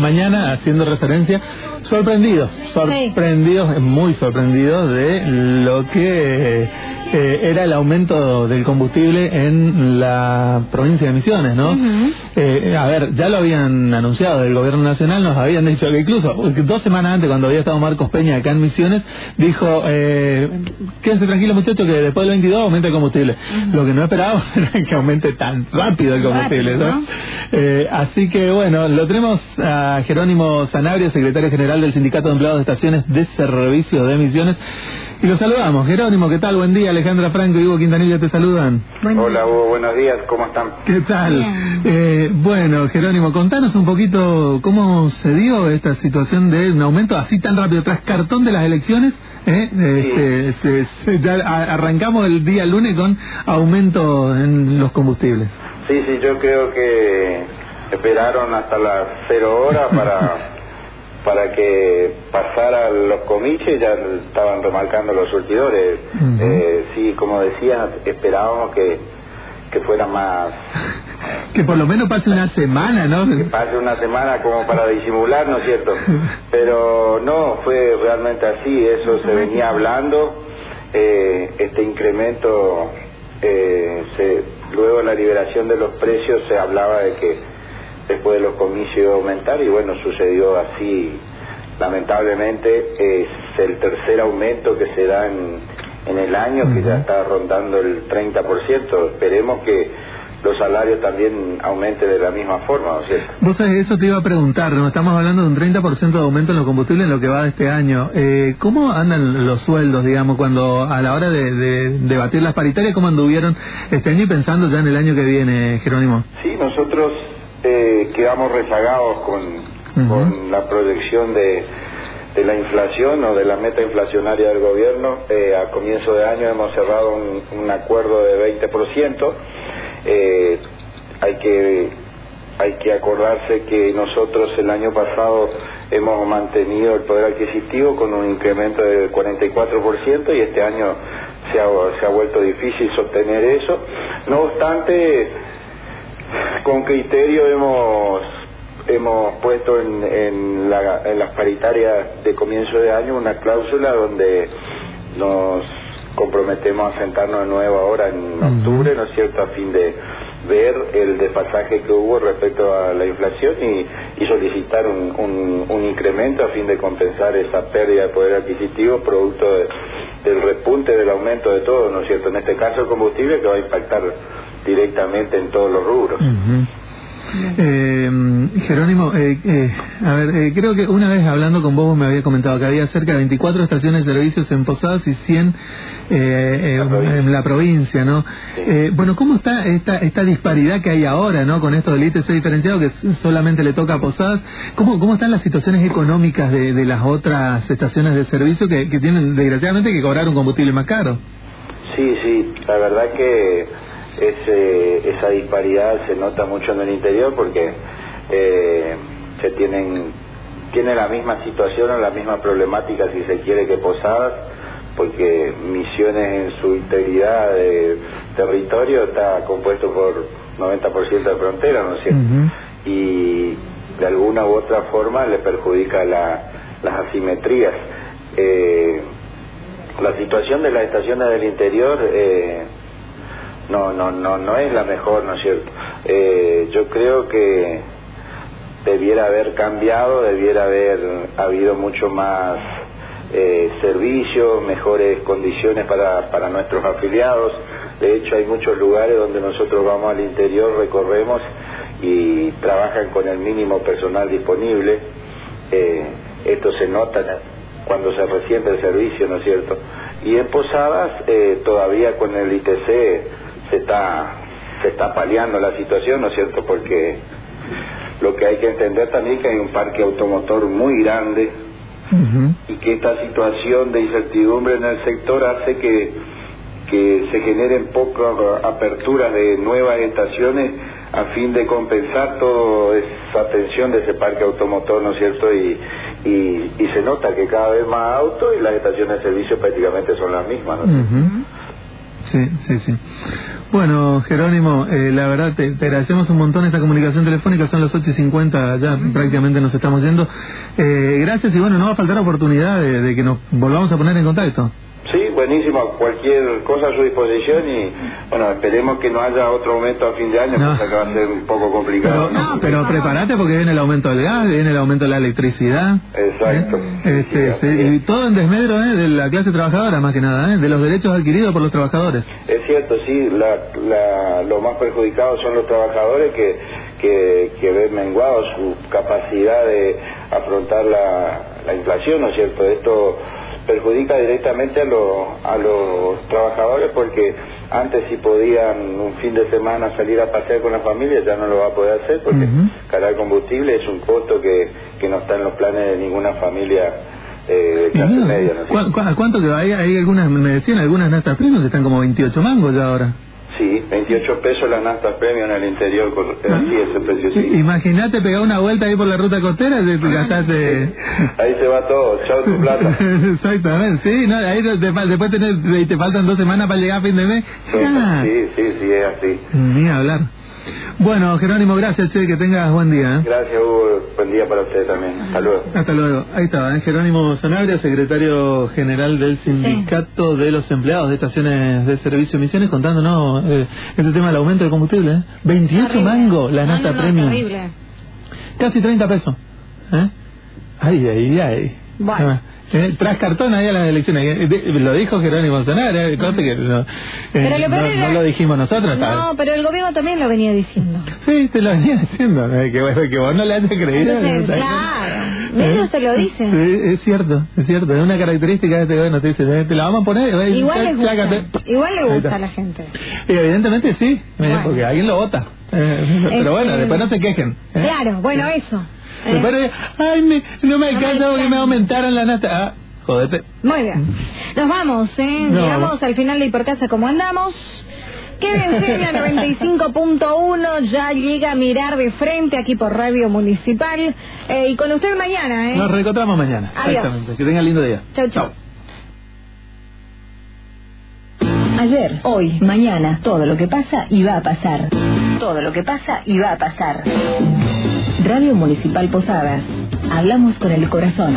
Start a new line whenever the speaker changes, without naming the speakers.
la mañana haciendo referencia, sorprendidos, sorprendidos, muy sorprendidos de lo que eh, era el aumento del combustible en la provincia de Misiones, ¿no? Eh, a ver, ya lo habían anunciado del gobierno nacional, nos habían dicho que incluso dos semanas antes, cuando había estado Marcos Peña acá en Misiones, dijo, eh, quédense tranquilos muchachos que después del 22 aumenta el combustible. Lo que no esperábamos era que aumente tan rápido el combustible, ¿no? Eh, así que bueno, lo tenemos a Jerónimo Sanabria, secretario general del Sindicato de Empleados de Estaciones de Servicios de Misiones. Y lo saludamos. Jerónimo, ¿qué tal? Buen día. Alejandra Franco y Hugo Quintanilla te saludan.
Hola Hugo, buenos días. ¿Cómo están?
¿Qué tal? Eh, bueno, Jerónimo, contanos un poquito cómo se dio esta situación de un aumento así tan rápido tras cartón de las elecciones. ¿eh? Este, ya arrancamos el día lunes con aumento en los combustibles.
Sí, sí, yo creo que esperaron hasta las cero horas para para que pasara los comicios ya estaban remarcando los surtidores. eh, sí, como decía, esperábamos que, que fuera más...
que por lo menos pase una semana, ¿no?
Que pase una semana como para disimular, ¿no es cierto? Pero no, fue realmente así, eso se venía hablando, eh, este incremento, eh, se, luego de la liberación de los precios se hablaba de que después de los comicios aumentar y bueno, sucedió así. Lamentablemente es el tercer aumento que se da en, en el año, que ya está rondando el 30%. Esperemos que los salarios también aumenten de la misma forma, ¿no es cierto?
Vos sabés, eso te iba a preguntar, ¿no? estamos hablando de un 30% de aumento en los combustibles en lo que va de este año. Eh, ¿Cómo andan los sueldos, digamos, cuando a la hora de, de debatir las paritarias, cómo anduvieron este año y pensando ya en el año que viene, Jerónimo?
Sí, nosotros eh, quedamos rezagados con, con la proyección de, de, la inflación o de la meta inflacionaria del gobierno. Eh, a comienzo de año hemos cerrado un, un acuerdo de 20%. Eh, hay que hay que acordarse que nosotros el año pasado hemos mantenido el poder adquisitivo con un incremento del 44% y este año se ha, se ha vuelto difícil sostener eso. No obstante, con criterio hemos hemos puesto en, en, la, en, las paritarias de comienzo de año una cláusula donde nos comprometemos a sentarnos de nuevo ahora en octubre, ¿no es cierto?, a fin de ver el despasaje que hubo respecto a la inflación y, y solicitar un, un, un, incremento a fin de compensar esa pérdida de poder adquisitivo producto de, del repunte del aumento de todo, ¿no es cierto?, en este caso el combustible que va a impactar directamente en todos los rubros.
Uh -huh. Eh, Jerónimo, eh, eh, a ver, eh, creo que una vez hablando con vos me había comentado que había cerca de 24 estaciones de servicios en Posadas y 100 eh, la en la provincia, ¿no? Sí. bueno, ¿cómo está esta, esta disparidad que hay ahora, ¿no? Con esto del ITC diferenciado que solamente le toca a Posadas. ¿Cómo, cómo están las situaciones económicas de, de las otras estaciones de servicio que, que tienen, desgraciadamente, que cobrar un combustible más caro?
Sí, sí, la verdad que ese, esa disparidad se nota mucho en el interior porque eh, se tienen tiene la misma situación o la misma problemática si se quiere que Posadas porque Misiones en su integridad de territorio está compuesto por 90% de frontera, ¿no es cierto? Uh -huh. Y de alguna u otra forma le perjudica la, las asimetrías. Eh, la situación de las estaciones del interior eh, no, no, no, no es la mejor, ¿no es cierto? Eh, yo creo que debiera haber cambiado, debiera haber habido mucho más eh, servicio, mejores condiciones para, para nuestros afiliados. De hecho, hay muchos lugares donde nosotros vamos al interior, recorremos y trabajan con el mínimo personal disponible. Eh, esto se nota cuando se resiente el servicio, ¿no es cierto? Y en Posadas, eh, todavía con el ITC se está, se está paliando la situación, ¿no es cierto? Porque lo que hay que entender también es que hay un parque automotor muy grande uh -huh. y que esta situación de incertidumbre en el sector hace que, que se generen pocas aperturas de nuevas estaciones a fin de compensar toda esa tensión de ese parque automotor, ¿no es cierto? Y, y, y se nota que cada vez más autos y las estaciones de servicio prácticamente son las mismas, ¿no?
Uh -huh. Sí, sí, sí. Bueno, Jerónimo, eh, la verdad te, agradecemos un montón esta comunicación telefónica, son las 8 y 50, ya prácticamente nos estamos yendo. Eh, gracias y bueno, no va a faltar oportunidad de que nos volvamos a poner en contacto.
Sí, buenísimo, cualquier cosa a su disposición y bueno, esperemos que no haya otro aumento a fin de año, porque que va a ser un poco complicado.
Pero, ¿no? pero prepárate porque viene el aumento del gas, viene el aumento de la electricidad.
Exacto.
¿eh? Este, y todo en desmedro ¿eh? de la clase trabajadora más que nada, ¿eh? de los derechos adquiridos por los trabajadores.
Es cierto, sí, la, la, los más perjudicados son los trabajadores que, que, que ven menguado su capacidad de afrontar la, la inflación, ¿no es cierto? Esto perjudica directamente a, a los trabajadores porque antes si podían un fin de semana salir a pasear con la familia ya no lo va a poder hacer porque cargar combustible es un costo que, que no está en los planes de ninguna familia eh, de clase media.
¿A cuánto que hay? Hay algunas, me decían algunas nastas primos que están como 28 mangos ya ahora.
Sí, 28 pesos la nasta premio en el interior, así ese precio sí.
Imagínate pegar una vuelta ahí por la ruta costera y gastaste...
ahí se va todo, chao tu plata.
Exactamente, sí, no, ahí después te, te faltan dos semanas para llegar a fin de mes.
Sí, sí, sí, es así.
Ni hablar. Bueno, Jerónimo, gracias, che, que tengas buen día.
¿eh? Gracias, Hugo. Buen día para usted también. Hasta luego.
Hasta luego. Ahí estaba, ¿eh? Jerónimo Sanabria, secretario general del Sindicato de los Empleados de Estaciones de Servicio de Misiones, contándonos eh, este tema del aumento de combustible. ¿eh? 28 mangos la nata premium. Casi 30 pesos. ¿eh? Ay, ay, ay.
Bueno.
Eh, tras cartón ahí a las elecciones. Eh, lo dijo Jerónimo Sonar, eh, que no, eh, no, lo dijimos nosotros.
No, pero el gobierno también lo venía diciendo.
Sí, te lo venía diciendo. que, que vos no le hayas creído.
claro, ellos te lo dicen.
Sí, es cierto, es cierto. Es una característica de este gobierno. Te te la vamos a poner.
Igual le gusta, igual le gusta a la gente.
Y evidentemente sí, porque alguien lo vota. pero bueno, después no se quejen.
Claro, bueno, eso.
Me ay, me, no me alcanza porque me aumentaron la nata. Ah, jodete.
Muy bien. Nos vamos, ¿eh? Llegamos al final de Hipercasa como andamos. Quédense en la 95.1, ya llega a mirar de frente aquí por Radio Municipal. Eh, y con usted mañana, ¿eh?
Nos reencontramos mañana.
Adiós.
Exactamente. Que tenga lindo día.
Chau, chau.
Ayer, hoy, mañana, todo lo que pasa y va a pasar. Todo lo que pasa y va a pasar. Radio Municipal Posadas. Hablamos con el corazón.